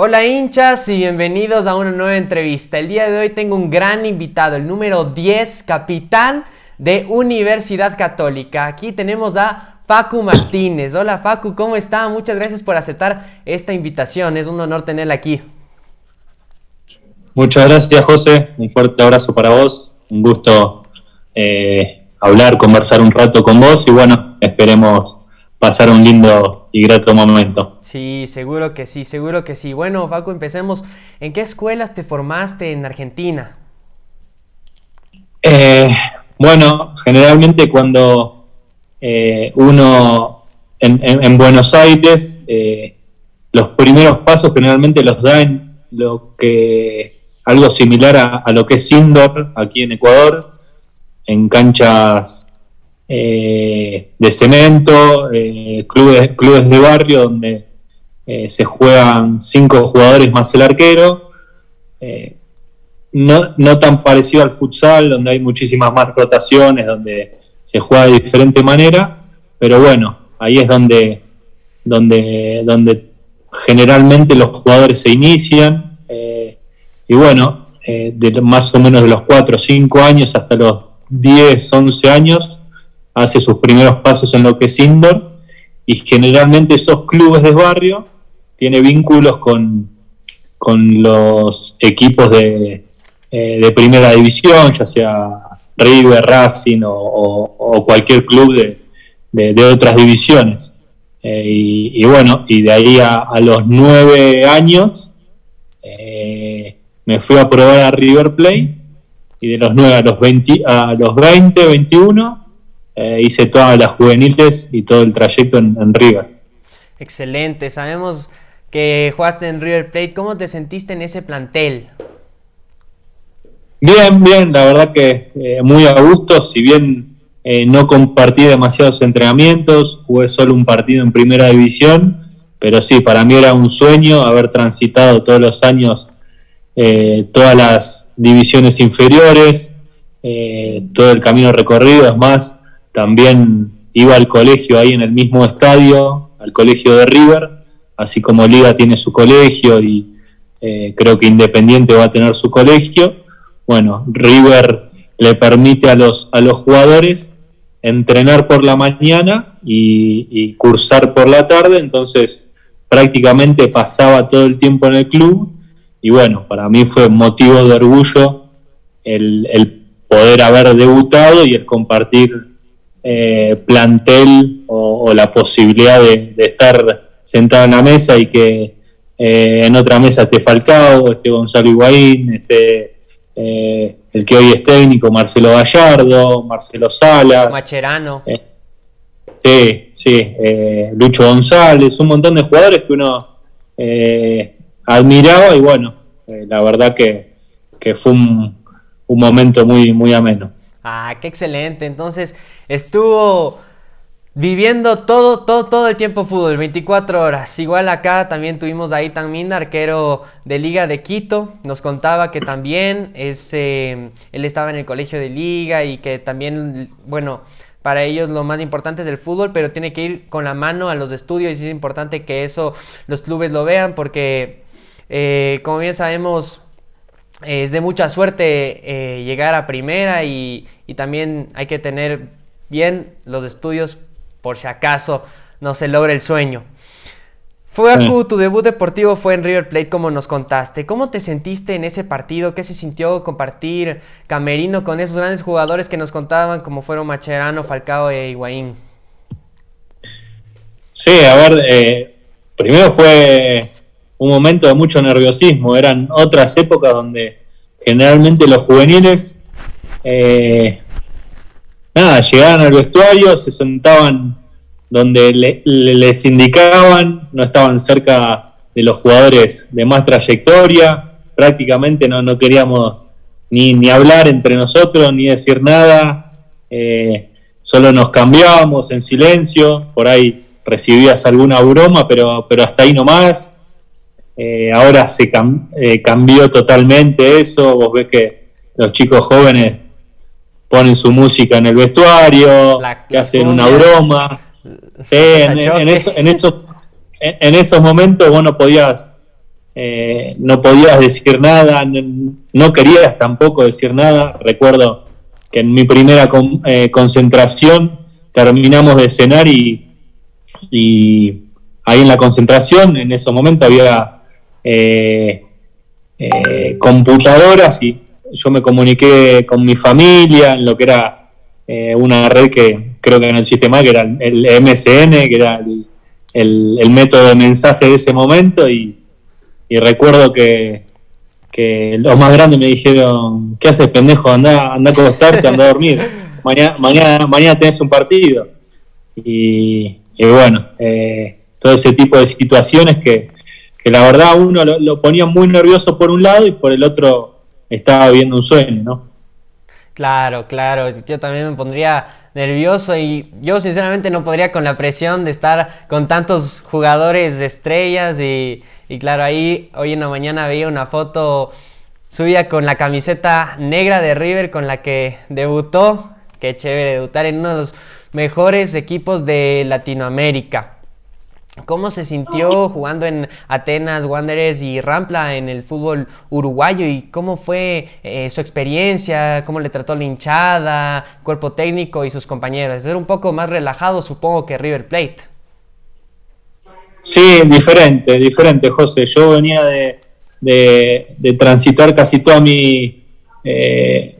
Hola hinchas y bienvenidos a una nueva entrevista. El día de hoy tengo un gran invitado, el número 10, capitán de Universidad Católica. Aquí tenemos a Facu Martínez. Hola Facu, ¿cómo está? Muchas gracias por aceptar esta invitación. Es un honor tenerla aquí. Muchas gracias José, un fuerte abrazo para vos, un gusto eh, hablar, conversar un rato con vos y bueno, esperemos pasar un lindo y grato momento. Sí, seguro que sí, seguro que sí. Bueno, Facu, empecemos. ¿En qué escuelas te formaste en Argentina? Eh, bueno, generalmente cuando eh, uno en, Buenos Aires, eh, los primeros pasos generalmente los da en lo que algo similar a, a lo que es indoor aquí en Ecuador, en canchas de cemento, clubes, clubes de barrio donde eh, se juegan cinco jugadores más el arquero. Eh, no, no, tan parecido al futsal, donde hay muchísimas más rotaciones, donde se juega de diferente manera, pero bueno, ahí es donde, donde, donde generalmente los jugadores se inician. Eh, y bueno, de más o menos de los 4 o 5 años hasta los 10, 11 años, hace sus primeros pasos en lo que es indoor. Y generalmente esos clubes de barrio tiene vínculos con, con los equipos de, eh, de, primera división, ya sea River, Racing o, cualquier club de, de, otras divisiones. Eh, y, bueno, y de ahí a, los nueve años eh, me fui a probar a River Plate y de los nueve a los 20, a los 20 21 hice todas las juveniles y todo el trayecto en, en River. Excelente, sabemos que jugaste en River Plate. ¿Cómo te sentiste en ese plantel? Bien, bien, la verdad que eh, muy a gusto, si bien eh, no compartí demasiados entrenamientos, jugué solo un partido en primera división, pero sí, para mí era un sueño haber transitado todos los años eh, todas las divisiones inferiores, todo el camino recorrido, es más, también iba al colegio ahí en el mismo estadio, al colegio de River, así como Liga tiene su colegio y eh, creo que Independiente va a tener su colegio, bueno, River le permite a los, a los jugadores entrenar por la mañana y, cursar por la tarde, entonces prácticamente pasaba todo el tiempo en el club y bueno, para mí fue motivo de orgullo el, poder haber debutado y el compartir eh, plantel o, la posibilidad de estar sentado en la mesa y que eh, en otra mesa esté Falcao, esté Gonzalo Higuaín, esté eh, el que hoy es técnico, Marcelo Gallardo, Marcelo Sala. Macherano. Eh, sí, sí, Lucho González, un montón de jugadores que uno admiraba y bueno, la verdad que, fue un, un momento muy, muy ameno. Ah, qué excelente. Entonces, estuvo Viviendo todo, todo, todo el tiempo fútbol, 24 horas. Igual acá también tuvimos a Itan Mina, arquero de Liga de Quito. Nos contaba que también es, eh, él estaba en el colegio de Liga y que también, bueno, para ellos lo más importante es el fútbol, pero tiene que ir con la mano a los estudios y es importante que eso los clubes lo vean porque, eh, como bien sabemos, es de mucha suerte eh, llegar a primera y también hay que tener bien los estudios por si acaso no se logra el sueño. Fue tu debut deportivo fue en River Plate, como nos contaste. ¿Cómo te sentiste en ese partido? ¿Qué se sintió compartir camerino con esos grandes jugadores que nos contaban, como fueron Macherano, Falcao e Higuaín? Sí, a ver, eh, primero fue un momento de mucho nerviosismo. Eran otras épocas donde generalmente los juveniles eh, nada, llegaban al vestuario, se sentaban donde les indicaban, no estaban cerca de los jugadores de más trayectoria, prácticamente no, no queríamos ni, ni hablar entre nosotros, ni decir nada, eh, solo nos cambiábamos en silencio, por ahí recibías alguna broma, pero, pero hasta ahí nomás. Eh, ahora se eh, cambió totalmente eso, vos ves que los chicos jóvenes ponen su música en el vestuario, que hacen una broma. Sí, en, esos, en, esos momentos vos no podías eh, no podías decir nada, no, querías tampoco decir nada. Recuerdo que en mi primera eh, concentración terminamos de cenar y, y, ahí en la concentración, en ese momento había eh, computadoras y yo me comuniqué con mi familia en lo que era una red que creo que no existe más, que era el MSN, que era el, método de mensaje de ese momento y y recuerdo que, los más grandes me dijeron, ¿qué haces pendejo? Anda, anda a acostarte, anda a dormir. Mañana, mañana, mañana tenés un partido. Y, bueno, eh, todo ese tipo de situaciones que, la verdad uno lo, ponía muy nervioso por un lado y por el otro estaba viendo un sueño, ¿no? Claro, claro, yo también me pondría nervioso y yo sinceramente no podría con la presión de estar con tantos jugadores estrellas y, y claro, ahí hoy en la mañana veía una foto suya con la camiseta negra de River con la que debutó. Qué chévere debutar en uno de los mejores equipos de Latinoamérica. ¿Cómo se sintió jugando en Atenas, Wanderers y Rampla en el fútbol uruguayo? ¿Y cómo fue eh, su experiencia? ¿Cómo le trató la hinchada, cuerpo técnico y sus compañeros? Ser un poco más relajado, supongo, que River Plate. Sí, diferente, diferente, José. Yo venía de, de, transitar casi toda mi, eh,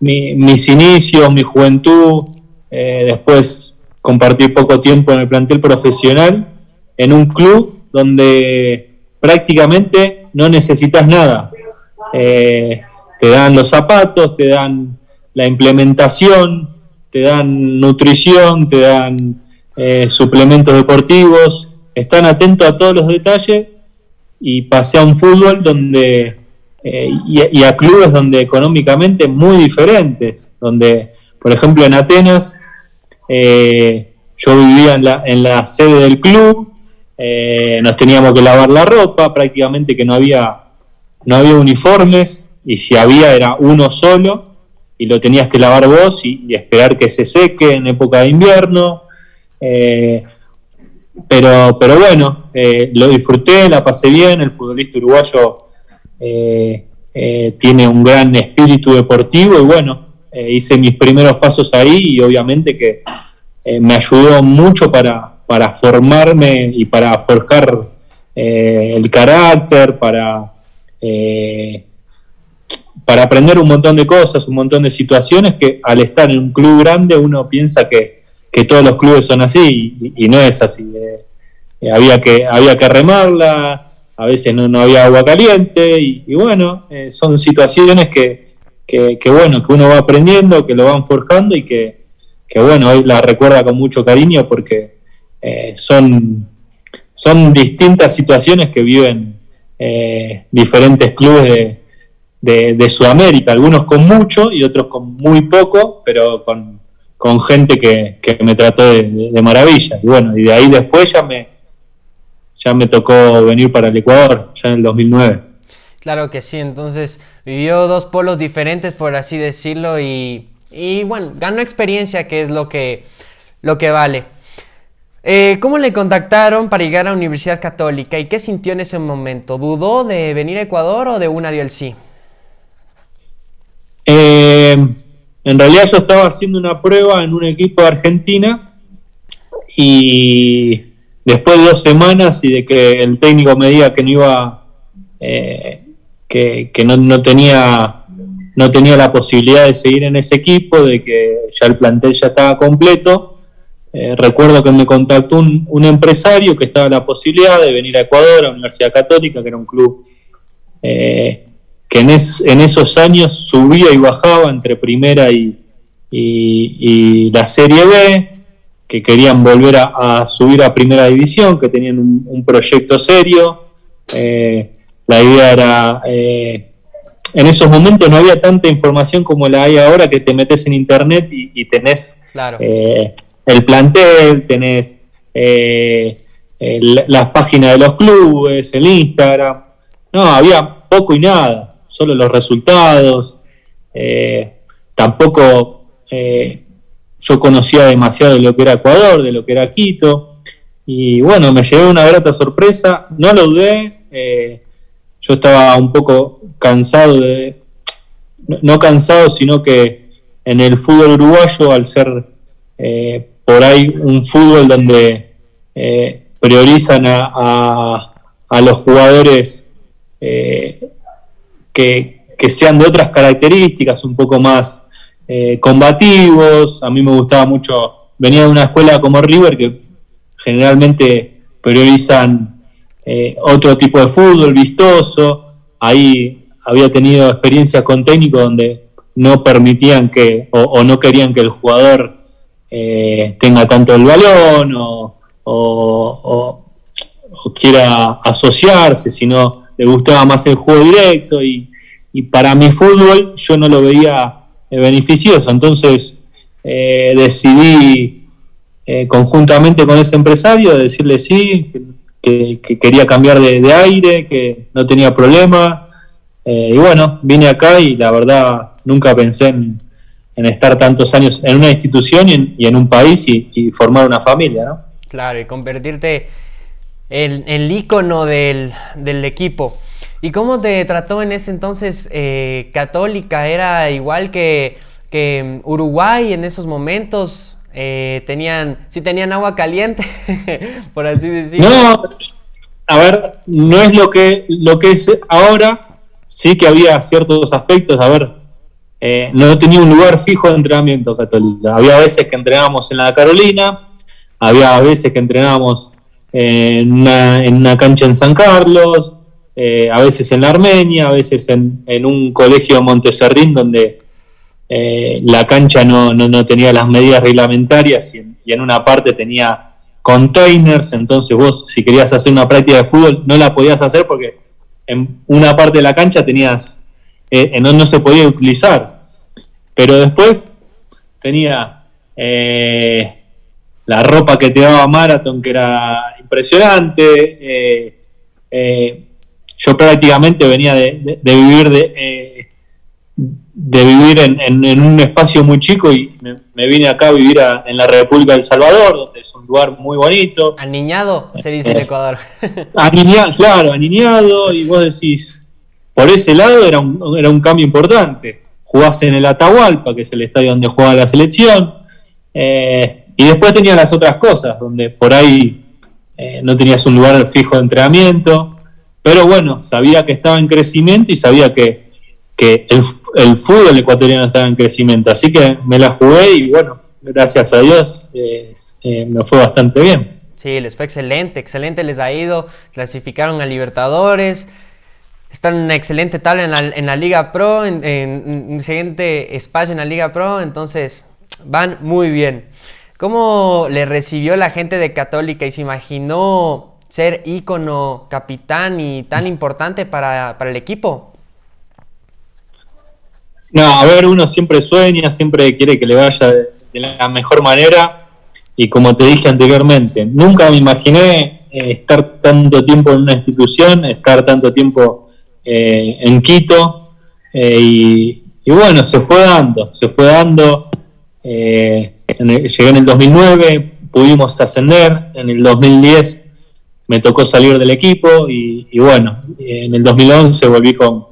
mis inicios, mi juventud, eh, después compartí poco tiempo en el plantel profesional, en un club donde prácticamente no necesitas nada. Eh, te dan los zapatos, te dan la implementación, te dan nutrición, te dan suplementos deportivos, están atentos a todos los detalles y pasé a un fútbol donde eh, y, a clubes donde económicamente muy diferentes, donde por ejemplo en Atenas eh, yo vivía en la, en la sede del club, eh, nos teníamos que lavar la ropa, prácticamente que no había no había uniformes y si había era uno solo y lo tenías que lavar vos y, esperar que se seque en época de invierno. Pero, pero bueno, eh, lo disfruté, la pasé bien, el futbolista uruguayo eh, eh, tiene un gran espíritu deportivo y bueno, hice mis primeros pasos ahí y obviamente que me ayudó mucho para, para formarme y para forjar el carácter, para, para aprender un montón de cosas, un montón de situaciones que al estar en un club grande uno piensa que que todos los clubes son así y, no es así. Eh, eh, había, que, había que remarla, a veces no, no había agua caliente y, bueno, eh, son situaciones que, que, bueno, que uno va aprendiendo, que lo van forjando y que, que bueno, hoy la recuerda con mucho cariño porque son, son distintas situaciones que viven diferentes clubes de, de Sudamérica, algunos con mucho y otros con muy poco, pero con con gente que, me trató de, maravilla. Y bueno, y de ahí después ya me, ya me tocó venir para el Ecuador, ya en el 2009. Claro que sí, entonces vivió dos polos diferentes, por así decirlo, y, y bueno, ganó experiencia, que es lo que, lo que vale. Eh, ¿Cómo le contactaron para llegar a la Universidad Católica y qué sintió en ese momento? ¿Dudó de venir a Ecuador o de una dio el sí? Eh, en realidad yo estaba haciendo una prueba en un equipo de Argentina y después de dos semanas y de que el técnico me diga que no iba, eh, que, no, tenía no tenía la posibilidad de seguir en ese equipo, de que ya el plantel ya estaba completo. Eh, recuerdo que me contactó un, empresario que estaba la posibilidad de venir a Ecuador, a la Universidad Católica, que era un club eh, que en, en esos años subía y bajaba entre primera y, y, la Serie B, que querían volver a, subir a primera división, que tenían un, proyecto serio. Eh, la idea era, eh, en esos momentos no había tanta información como la hay ahora, que te metes en internet y, tenés eh, el plantel, tenés las páginas de los clubes, el Instagram. No, había poco y nada solo los resultados. Eh, tampoco eh, yo conocía demasiado de lo que era Ecuador, de lo que era Quito. Y bueno, me llevé una grata sorpresa, no lo dudé, Eh, yo estaba un poco cansado de, no cansado, sino que en el fútbol uruguayo, al ser eh, por ahí un fútbol donde eh, priorizan a, a, los jugadores que, que, sean de otras características, un poco más combativos, a mí me gustaba mucho, venía de una escuela como River que generalmente priorizan eh, otro tipo de fútbol vistoso. Ahí había tenido experiencias con técnicos donde no permitían que o, no querían que el jugador eh, tenga tanto el balón o, quiera asociarse, sino le gustaba más el juego directo y, para mi fútbol yo no lo veía eh, beneficioso. Entonces decidí conjuntamente con ese empresario, decirle sí, que, quería cambiar de, aire, que no tenía problema. Eh, y bueno, vine acá y la verdad nunca pensé en, estar tantos años en una institución y en, un país y, formar una familia, ¿no? Claro, y convertirte en el ícono del, equipo. ¿Y cómo te trató en ese entonces eh, Católica? ¿Era igual que, que Uruguay en esos momentos? Eh, tenían, sí tenían agua caliente, por así decirlo. No, a ver, no es lo que, lo que es ahora, sí que había ciertos aspectos, a ver, eh, no tenía un lugar fijo de entrenamiento católica. Había veces que entrenábamos en la Carolina, había veces que entrenábamos en una, cancha en San Carlos, eh, a veces en la Armenia, a veces en, un colegio Monteserrín donde eh, la cancha no, no, tenía las medidas reglamentarias y en, una parte tenía containers, entonces vos si querías hacer una práctica de fútbol no la podías hacer porque en una parte de la cancha tenías, eh, no, no, se podía utilizar. Pero después tenía eh, la ropa que te daba Marathon, que era impresionante. yo prácticamente venía de, de vivir de de vivir en, un espacio muy chico y me, vine acá a vivir en la República del Salvador, donde es un lugar muy bonito. Aniñado, se dice en Ecuador. aniñado, claro, aniñado, y vos decís, por ese lado era un, era un cambio importante. Jugás en el Atahualpa, que es el estadio donde juega la selección, eh, y después tenía las otras cosas, donde por ahí eh, no tenías un lugar fijo de entrenamiento, pero bueno, sabía que estaba en crecimiento y sabía que, que el, el fútbol ecuatoriano estaba en crecimiento, así que me la jugué y bueno, gracias a Dios eh, me fue bastante bien. Sí, les fue excelente, excelente les ha ido, clasificaron a Libertadores, están en una excelente tabla en la, Liga Pro, en, un siguiente espacio en la Liga Pro, entonces van muy bien. ¿Cómo le recibió la gente de Católica y se imaginó ser ícono, capitán y tan importante para, para el equipo? No, a ver, uno siempre sueña, siempre quiere que le vaya de, la mejor manera y como te dije anteriormente, nunca me imaginé eh, estar tanto tiempo en una institución, estar tanto tiempo eh, en Quito eh, y, bueno, se fue dando, se fue dando. llegué en el 2009, pudimos ascender, en el 2010 me tocó salir del equipo y, y bueno, en el 2011 volví con,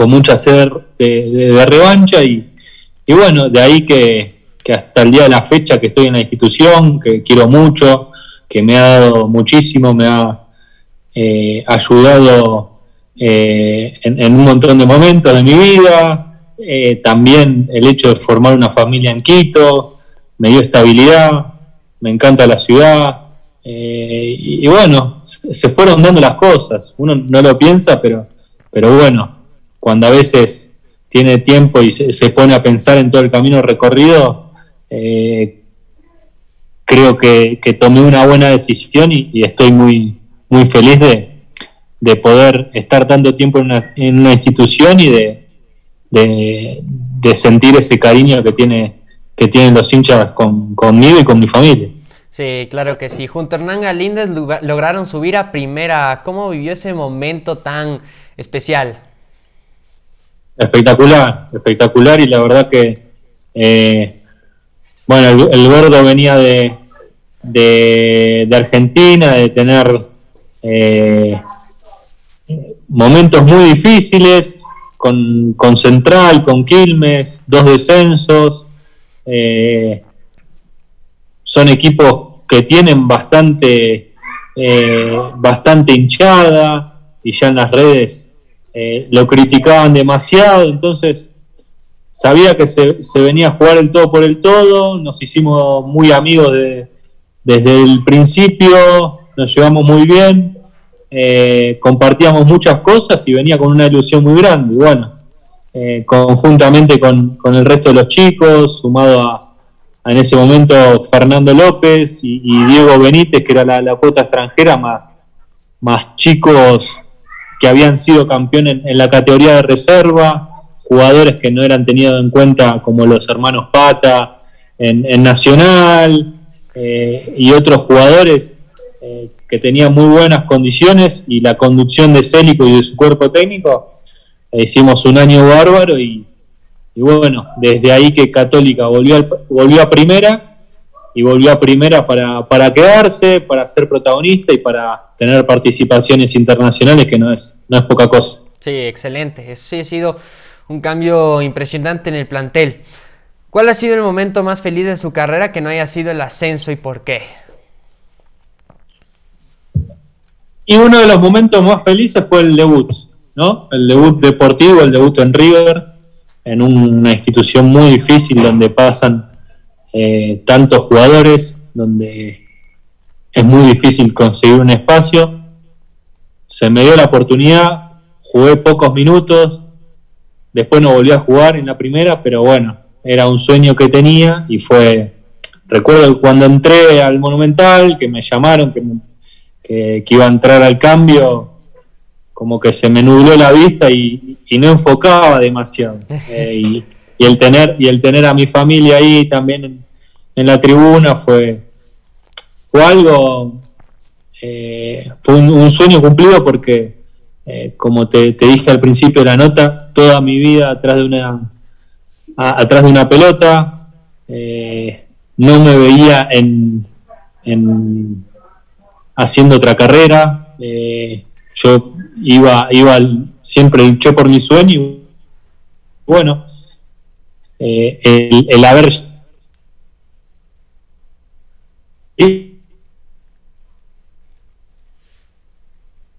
con mucha sed de, revancha y, bueno, de ahí que, hasta el día de la fecha que estoy en la institución, que quiero mucho, que me ha dado muchísimo, me ha eh, ayudado eh, en, un montón de momentos de mi vida, eh, también el hecho de formar una familia en Quito, me dio estabilidad, me encanta la ciudad, y, y, bueno, se fueron dando las cosas, uno no lo piensa, pero, pero bueno, cuando a veces tiene tiempo y se, pone a pensar en todo el camino recorrido, eh, creo que, tomé una buena decisión y, estoy muy, muy feliz de, de, poder estar tanto tiempo en una, en una institución y de, de, sentir ese cariño que, tiene, que tienen los hinchas con, conmigo y con mi familia. Sí, claro que sí. Junto a Hernán Galíndez lograron subir a primera. ¿Cómo vivió ese momento tan especial? Espectacular, espectacular y la verdad que, eh, bueno, el, gordo venía de, de, Argentina, de tener eh, momentos muy difíciles, con, con Central, con Quilmes, dos descensos. Eh, son equipos que tienen bastante, bastante hinchada y ya en las redes eh, lo criticaban demasiado, entonces sabía que se, se, venía a jugar el todo por el todo, nos hicimos muy amigos desde el principio, nos llevamos muy bien, eh, compartíamos muchas cosas y venía con una ilusión muy grande. Y bueno, eh, conjuntamente con, el resto de los chicos, sumado a, en ese momento Fernando López y, Diego Benítez, que era la, cuota extranjera, más, más chicos que habían sido campeones en, la categoría de reserva, jugadores que no eran tenidos en cuenta como los hermanos Pata en, Nacional eh, y otros jugadores que tenía muy buenas condiciones y la conducción de Célico y de su cuerpo técnico, hicimos un año bárbaro y, bueno, desde ahí que Católica volvió, volvió a primera y volvió a primera para, para quedarse, para ser protagonista y para tener participaciones internacionales, que no es, no es poca cosa. Sí, excelente. Sí, ha sido un cambio impresionante en el plantel. ¿Cuál ha sido el momento más feliz de su carrera que no haya sido el ascenso y por qué? Y uno de los momentos más felices fue el debut, ¿no? El debut deportivo, el debut en River, en una institución muy difícil donde pasan eh, tantos jugadores, donde es muy difícil conseguir un espacio. Se me dio la oportunidad, jugué pocos minutos, después no volví a jugar en la primera, pero bueno, era un sueño que tenía y fue, recuerdo cuando entré al Monumental, que me llamaron, que me que, iba a entrar al cambio, como que se me nubló la vista y, no enfocaba demasiado. Eh, y, el tener, y el tener a mi familia ahí también en, la tribuna fue, fue algo, eh, fue un, sueño cumplido porque, eh, como te, dije al principio de la nota, toda mi vida atrás de una, atrás de una pelota, no me veía en, en haciendo otra carrera. Eh, yo iba, iba siempre luché por mi sueño. Y, bueno, eh, el, el, haber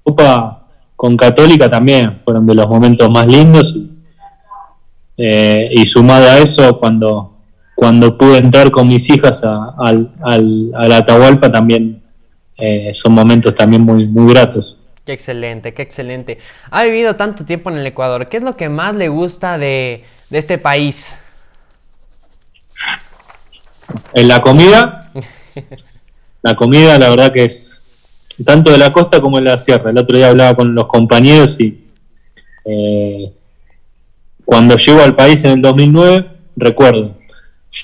Copa con Católica también fueron de los momentos más lindos eh, y sumado a eso cuando cuando pude entrar con mis hijas a, al, al, a la Atahualpa también eh, son momentos también muy, muy gratos. Qué excelente, qué excelente. Ha vivido tanto tiempo en el Ecuador. ¿Qué es lo que más le gusta de, este país? En la comida. la comida, la verdad que es tanto de la costa como en la sierra. El otro día hablaba con los compañeros y eh, cuando llego al país en el 2009, recuerdo,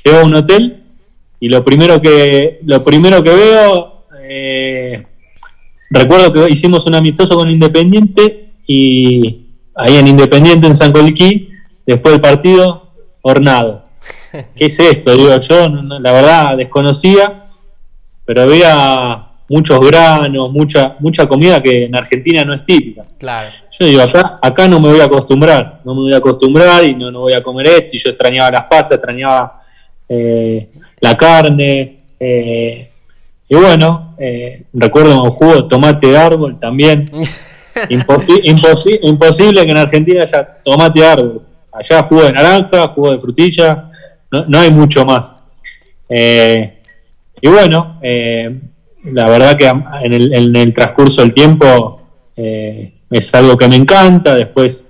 llego a un hotel y lo primero que, lo primero que veo eh, recuerdo que hicimos un amistoso con Independiente y ahí en Independiente, en San Colquí, después del partido, hornado. ¿Qué es esto? Digo, yo la verdad desconocía, pero había muchos granos, mucha, mucha comida que en Argentina no es típica. Claro. Yo digo, acá, acá no me voy a acostumbrar, no me voy a acostumbrar y no, no voy a comer esto, y yo extrañaba las pastas, extrañaba eh, la carne, eh, y bueno, eh, recuerdo un jugo de tomate de árbol también. imposible que en Argentina haya tomate de árbol. Allá jugo de naranja, jugo de frutilla, no, hay mucho más. Eh, y bueno, eh, la verdad que en el, transcurso del tiempo es algo que me encanta. Después,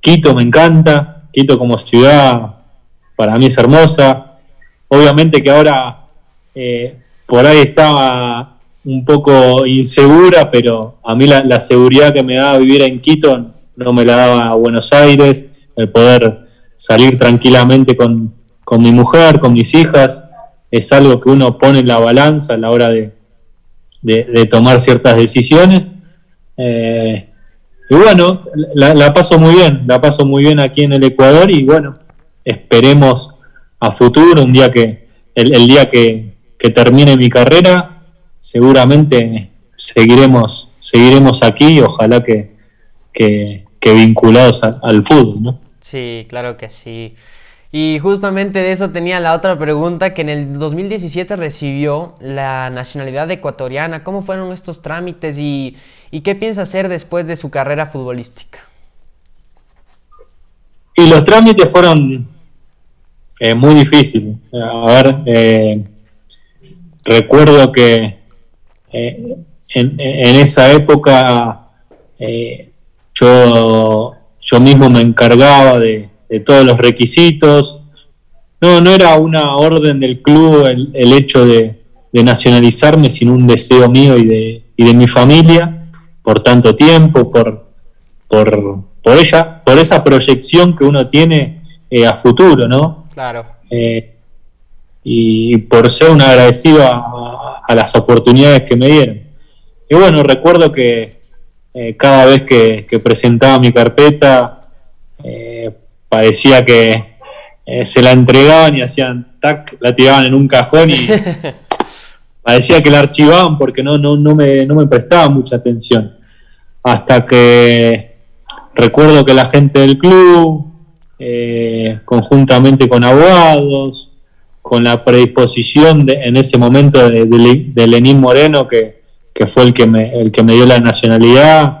Quito me encanta. Quito como ciudad para mí es hermosa. Obviamente que ahora eh, por ahí estaba un poco insegura, pero a mí la, seguridad que me daba vivir en Quito no me la daba Buenos Aires, el poder salir tranquilamente con, mi mujer, con mis hijas, es algo que uno pone en la balanza a la hora de, tomar ciertas decisiones. Eh, y bueno, la, paso muy bien, la paso muy bien aquí en el Ecuador y bueno, esperemos a futuro, un día que, el, el día que, que termine mi carrera, seguramente seguiremos seguiremos aquí, ojalá que, que, vinculados al fútbol, ¿no? Sí, claro que sí. Y justamente de eso tenía la otra pregunta, que en el 2017 recibió la nacionalidad ecuatoriana. ¿Cómo fueron estos trámites y, qué piensa hacer después de su carrera futbolística? Y los trámites fueron eh, muy difíciles. A ver, eh, recuerdo que eh, en, esa época yo, yo mismo me encargaba de, de todos los requisitos. No, no era una orden del club el, hecho de, nacionalizarme, sino un deseo mío y de, y de mi familia por tanto tiempo, por, por, por, ella, por esa proyección que uno tiene eh, a futuro, ¿no? Claro. Eh, y, por ser un agradecido a, las oportunidades que me dieron. Y bueno, recuerdo que eh, cada vez que, que, presentaba mi carpeta, parecía que eh, se la entregaban y hacían tac, la tiraban en un cajón y parecía que la archivaban porque no, no, no, me, no me prestaba mucha atención. Hasta que recuerdo que la gente del club, eh, conjuntamente con abogados, con la predisposición de, en ese momento de, Lenín Moreno, que, fue el que, me, el que me dio la nacionalidad,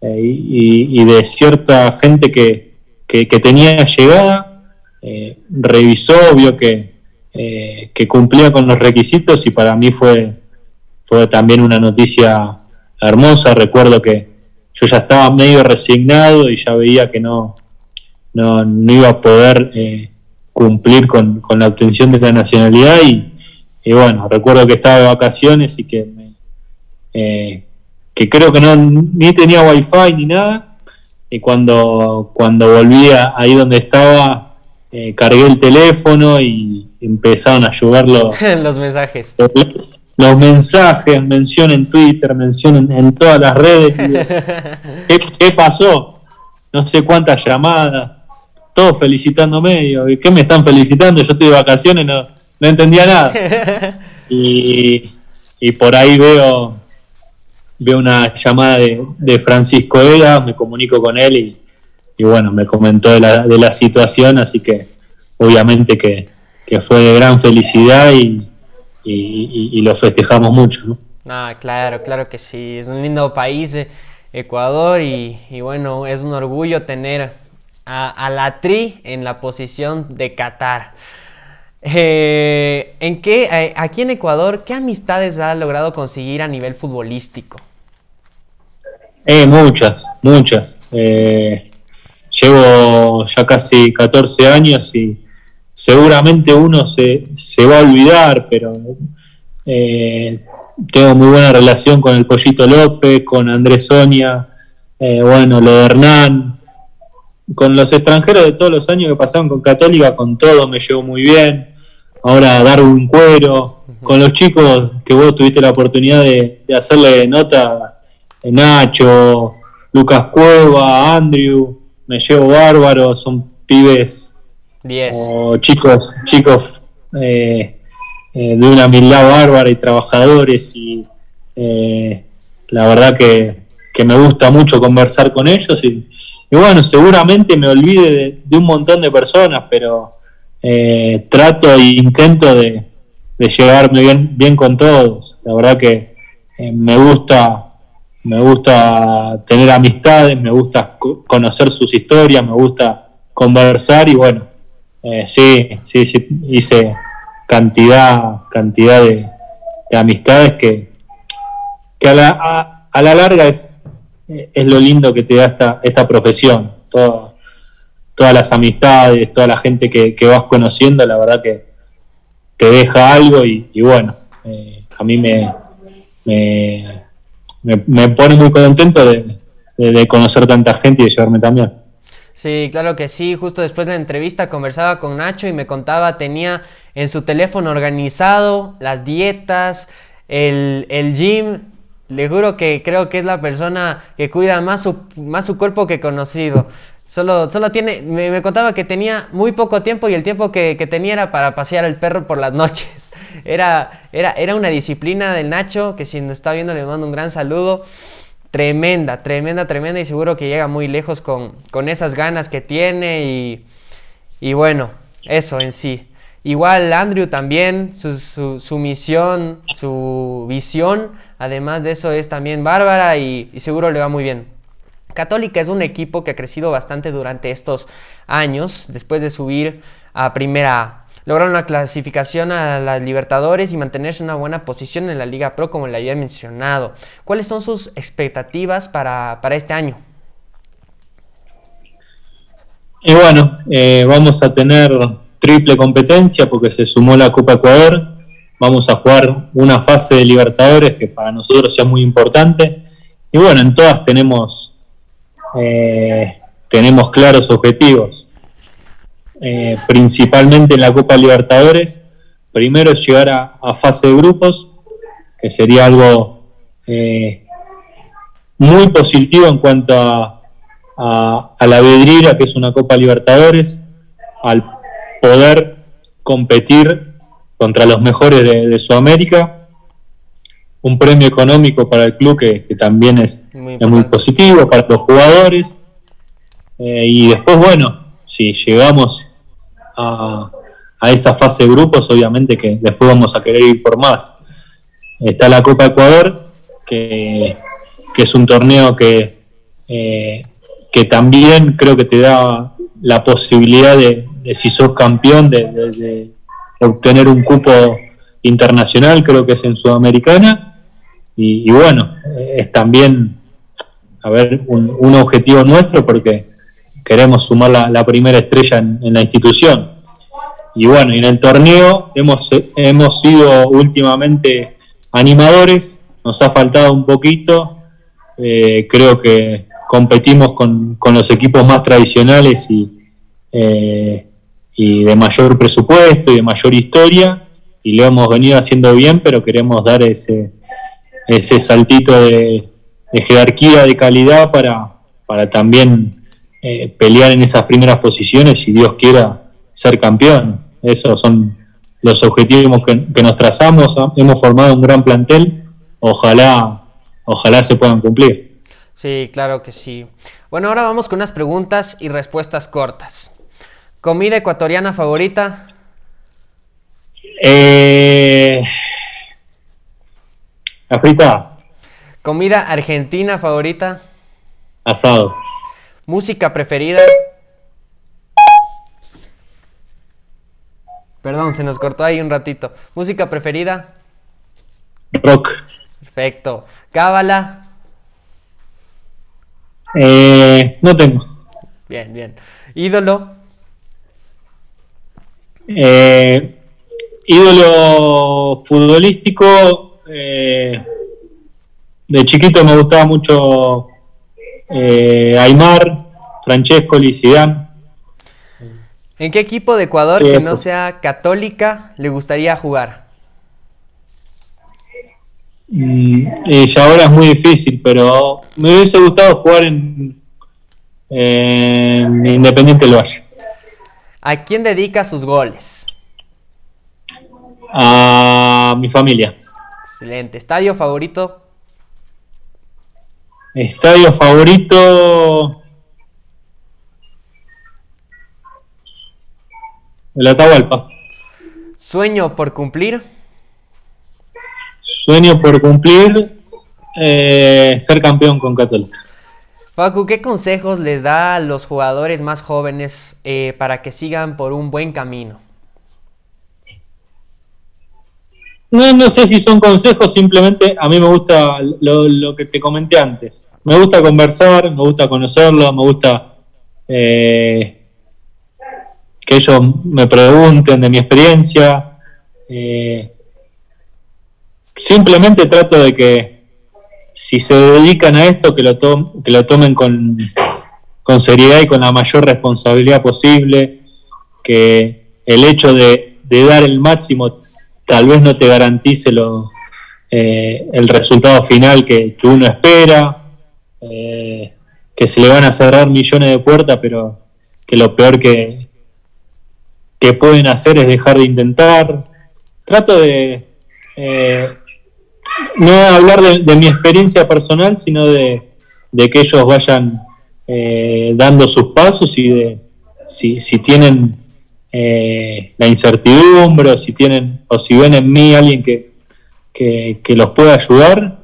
eh, y, de cierta gente que, que, tenía llegada, eh, revisó, vio que, eh, que cumplía con los requisitos y para mí fue, fue también una noticia hermosa. Recuerdo que yo ya estaba medio resignado y ya veía que no, no, iba a poder cumplir con, la obtención de la nacionalidad y, bueno, recuerdo que estaba de vacaciones y que, que creo que no ni tenía wifi ni nada y cuando, cuando volví ahí donde estaba, eh, cargué el teléfono y empezaron a llover los, los mensajes. Los, mensajes, mención en Twitter, mención en, todas las redes. ¿Qué, pasó? No sé cuántas llamadas, todos felicitándome. ¿Qué me están felicitando? Yo estoy de vacaciones, no, no entendía nada. Y, y por ahí veo veo una llamada de, Francisco Ega, me comunico con él y, bueno, me comentó de la, de la, situación, así que obviamente que, fue de gran felicidad y, y, lo festejamos mucho. ¿no? Ah, claro, claro que sí, es un lindo país, eh, Ecuador, y, bueno, es un orgullo tener a, la Tri en la posición de Qatar. Eh, ¿En qué, eh, aquí en Ecuador, qué amistades ha logrado conseguir a nivel futbolístico? Eh, muchas, muchas. Eh, llevo ya casi 14 años y seguramente uno se, se va a olvidar, pero eh, tengo muy buena relación con el Pollito López, con Andrés Sonia, eh, bueno, lo de Hernán, con los extranjeros de todos los años que pasaron con Católica, con todo me llevo muy bien. Ahora dar un cuero, con los chicos que vos tuviste la oportunidad de, de hacerle nota Nacho, Lucas Cueva, Andrew, me llevo bárbaro, son pibes o chicos, chicos eh, eh, de una humildad bárbara y trabajadores y eh, la verdad que, me gusta mucho conversar con ellos y, bueno, seguramente me olvide de, un montón de personas, pero trato e intento de, de llevarme bien, bien con todos. La verdad que me gusta me gusta tener amistades, me gusta conocer sus historias, me gusta conversar y bueno, eh, sí, sí, sí, hice cantidad, cantidad de, amistades que, que a, la, a, la larga es, es lo lindo que te da esta, esta profesión. todas las amistades, toda la gente que, vas conociendo, la verdad que te deja algo y, bueno, eh, a mí me, me me, pone muy contento de, conocer tanta gente y de llevarme también. Sí, claro que sí. Justo después de la entrevista conversaba con Nacho y me contaba, tenía en su teléfono organizado las dietas, el, el gym. Le juro que creo que es la persona que cuida más su, más su cuerpo que conocido. Solo, solo tiene, me, contaba que tenía muy poco tiempo y el tiempo que, tenía era para pasear al perro por las noches. Era, era, era una disciplina del Nacho, que si nos está viendo le mando un gran saludo. tremenda, tremenda, tremenda y seguro que llega muy lejos con, con esas ganas que tiene y, y, bueno, eso en sí. Igual Andrew también, su, su, su, misión, su visión, además de eso es también bárbara y, y seguro le va muy bien. Católica es un equipo que ha crecido bastante durante estos años, después de subir a primera lograron la clasificación a las Libertadores y mantenerse en una buena posición en la Liga Pro, como le había mencionado. ¿Cuáles son sus expectativas para, este año? Y bueno, eh, vamos a tener triple competencia porque se sumó la Copa Ecuador. Vamos a jugar una fase de Libertadores que para nosotros es muy importante. Y bueno, en todas tenemos, eh, tenemos claros objetivos. Eh, principalmente en la Copa Libertadores. Primero es llegar a, fase de grupos, que sería algo eh, muy positivo en cuanto a, a, la vedrira, que es una Copa Libertadores, al poder competir contra los mejores de, Sudamérica. Un premio económico para el club que, también es muy, positivo para los jugadores. Eh, y después, bueno, si llegamos a, esa fase de grupos, obviamente que después vamos a querer ir por más. Está la Copa Ecuador, que, es un torneo que, eh, que también creo que te da la posibilidad de, si sos campeón, de, obtener un cupo internacional, creo que es en Sudamericana. Y, bueno, es también, a ver, un objetivo nuestro porque queremos sumar la, primera estrella en, la institución. Y bueno, en el torneo hemos, hemos sido últimamente animadores, nos ha faltado un poquito, eh, creo que competimos con, los equipos más tradicionales y, eh, y de mayor presupuesto y de mayor historia, y lo hemos venido haciendo bien, pero queremos dar ese, ese saltito de, jerarquía, de calidad para, para también eh, pelear en esas primeras posiciones, si Dios quiera ser campeón. Esos son los objetivos que, nos trazamos. Hemos formado un gran plantel. Ojalá, ojalá se puedan cumplir. Sí, claro que sí. Bueno, ahora vamos con unas preguntas y respuestas cortas. ¿Comida ecuatoriana favorita? Eh, la frita. ¿Comida argentina favorita? Asado. Música preferida. Perdón, se nos cortó ahí un ratito. Música preferida. Rock. Perfecto. Cábala. Eh, no tengo. Bien, bien. Ídolo. Eh, ídolo futbolístico. Eh, de chiquito me gustaba mucho eh, Aymar, Francesco, Zidane. ¿En qué equipo de Ecuador que no sea católica le gustaría jugar? Mm, y ahora es muy difícil, pero me hubiese gustado jugar en, Independiente Valle. ¿A quién dedica sus goles? A mi familia. Excelente. ¿Estadio favorito? Estadio favorito. El Atahualpa. Sueño por cumplir. Sueño por cumplir. Eh, ser campeón con Católica. Facu, ¿qué consejos les da a los jugadores más jóvenes eh, para que sigan por un buen camino? No, no sé si son consejos, simplemente a mí me gusta lo, que te comenté antes. Me gusta conversar, me gusta conocerlo, me gusta eh, que ellos me pregunten de mi experiencia. Eh, simplemente trato de que si se dedican a esto, que lo, que lo tomen con, con seriedad y con la mayor responsabilidad posible, que el hecho de, de dar el máximo tal vez no te garantice lo, eh, el resultado final que, uno espera, eh, que se le van a cerrar millones de puertas, pero que lo peor que, que pueden hacer es dejar de intentar. Trato de, eh, no hablar de, mi experiencia personal, sino de, que ellos vayan dando sus pasos y de si, si tienen eh, la incertidumbre o si tienen o si ven en mí alguien que, que, los pueda ayudar.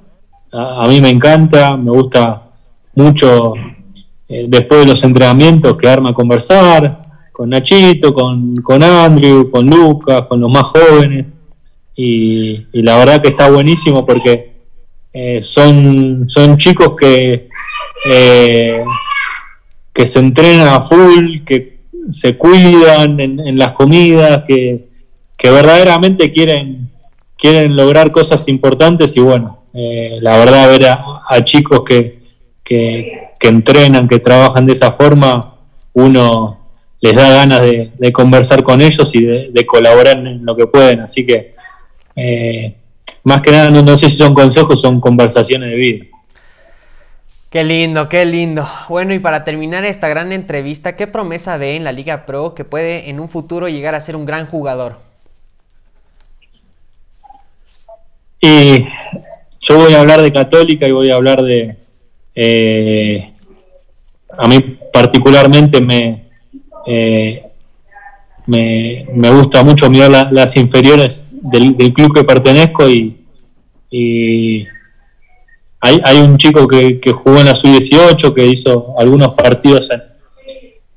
A, mí me encanta, me gusta mucho eh, después de los entrenamientos quedarme a conversar con Nachito, con, con Andrew, con Lucas, con los más jóvenes. Y, la verdad que está buenísimo porque eh, son, son chicos que, eh, que se entrenan a full, que se cuidan en, las comidas, que, que verdaderamente quieren quieren lograr cosas importantes y bueno, eh, la verdad ver a, chicos que, que, entrenan, que trabajan de esa forma, uno les da ganas de, conversar con ellos y de, colaborar en lo que pueden, así que eh, más que nada no, sé si son consejos, son conversaciones de vida. Qué lindo, qué lindo. Bueno, y para terminar esta gran entrevista, ¿qué promesa ve en la Liga Pro que puede en un futuro llegar a ser un gran jugador? Y yo voy a hablar de Católica y voy a hablar de... Eh, a mí particularmente me, eh, me, gusta mucho mirar las inferiores del, club que pertenezco y, hay, un chico que, jugó en la sub-18, que hizo algunos partidos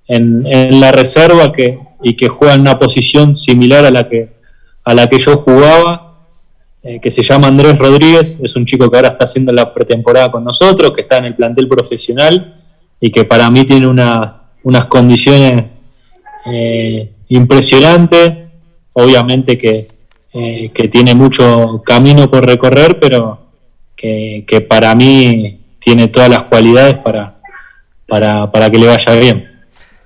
en, en, la reserva que, y que juega en una posición similar a la que, a la que yo jugaba eh, que se llama Andrés Rodríguez, es un chico que ahora está haciendo la pretemporada con nosotros, que está en el plantel profesional y que para mí tiene unas condiciones eh, impresionantes, obviamente eh, que, tiene mucho camino por recorrer, pero que, para mí tiene todas las cualidades para, para, para que le vaya bien.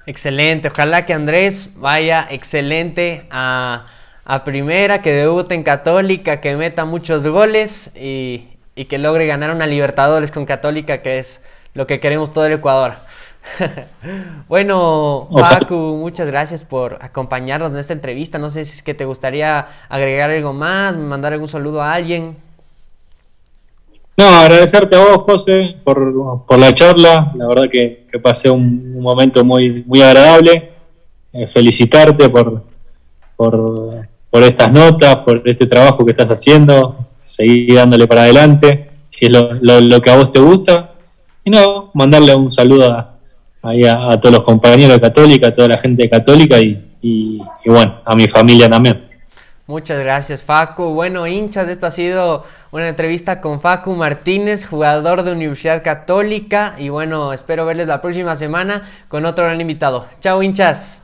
Excelente, ojalá que Andrés vaya excelente a a primera, que debute en Católica, que meta muchos goles y, que logre ganar una Libertadores con Católica, que es lo que queremos todo el Ecuador. bueno, Paco, muchas gracias por acompañarnos en esta entrevista. No sé si es que te gustaría agregar algo más, mandar algún saludo a alguien. No, agradecerte a vos, José, por, la charla. La verdad que, pasé un, momento muy, muy agradable. Eh, felicitarte por, por, por estas notas, por este trabajo que estás haciendo, seguir dándole para adelante, si es lo, que a vos te gusta. Y no, mandarle un saludo a, a, todos los compañeros de Católica, a toda la gente Católica y, y, bueno, a mi familia también. Muchas gracias, Facu. Bueno, hinchas, esto ha sido una entrevista con Facu Martínez, jugador de Universidad Católica. Y bueno, espero verles la próxima semana con otro gran invitado. Chao, hinchas.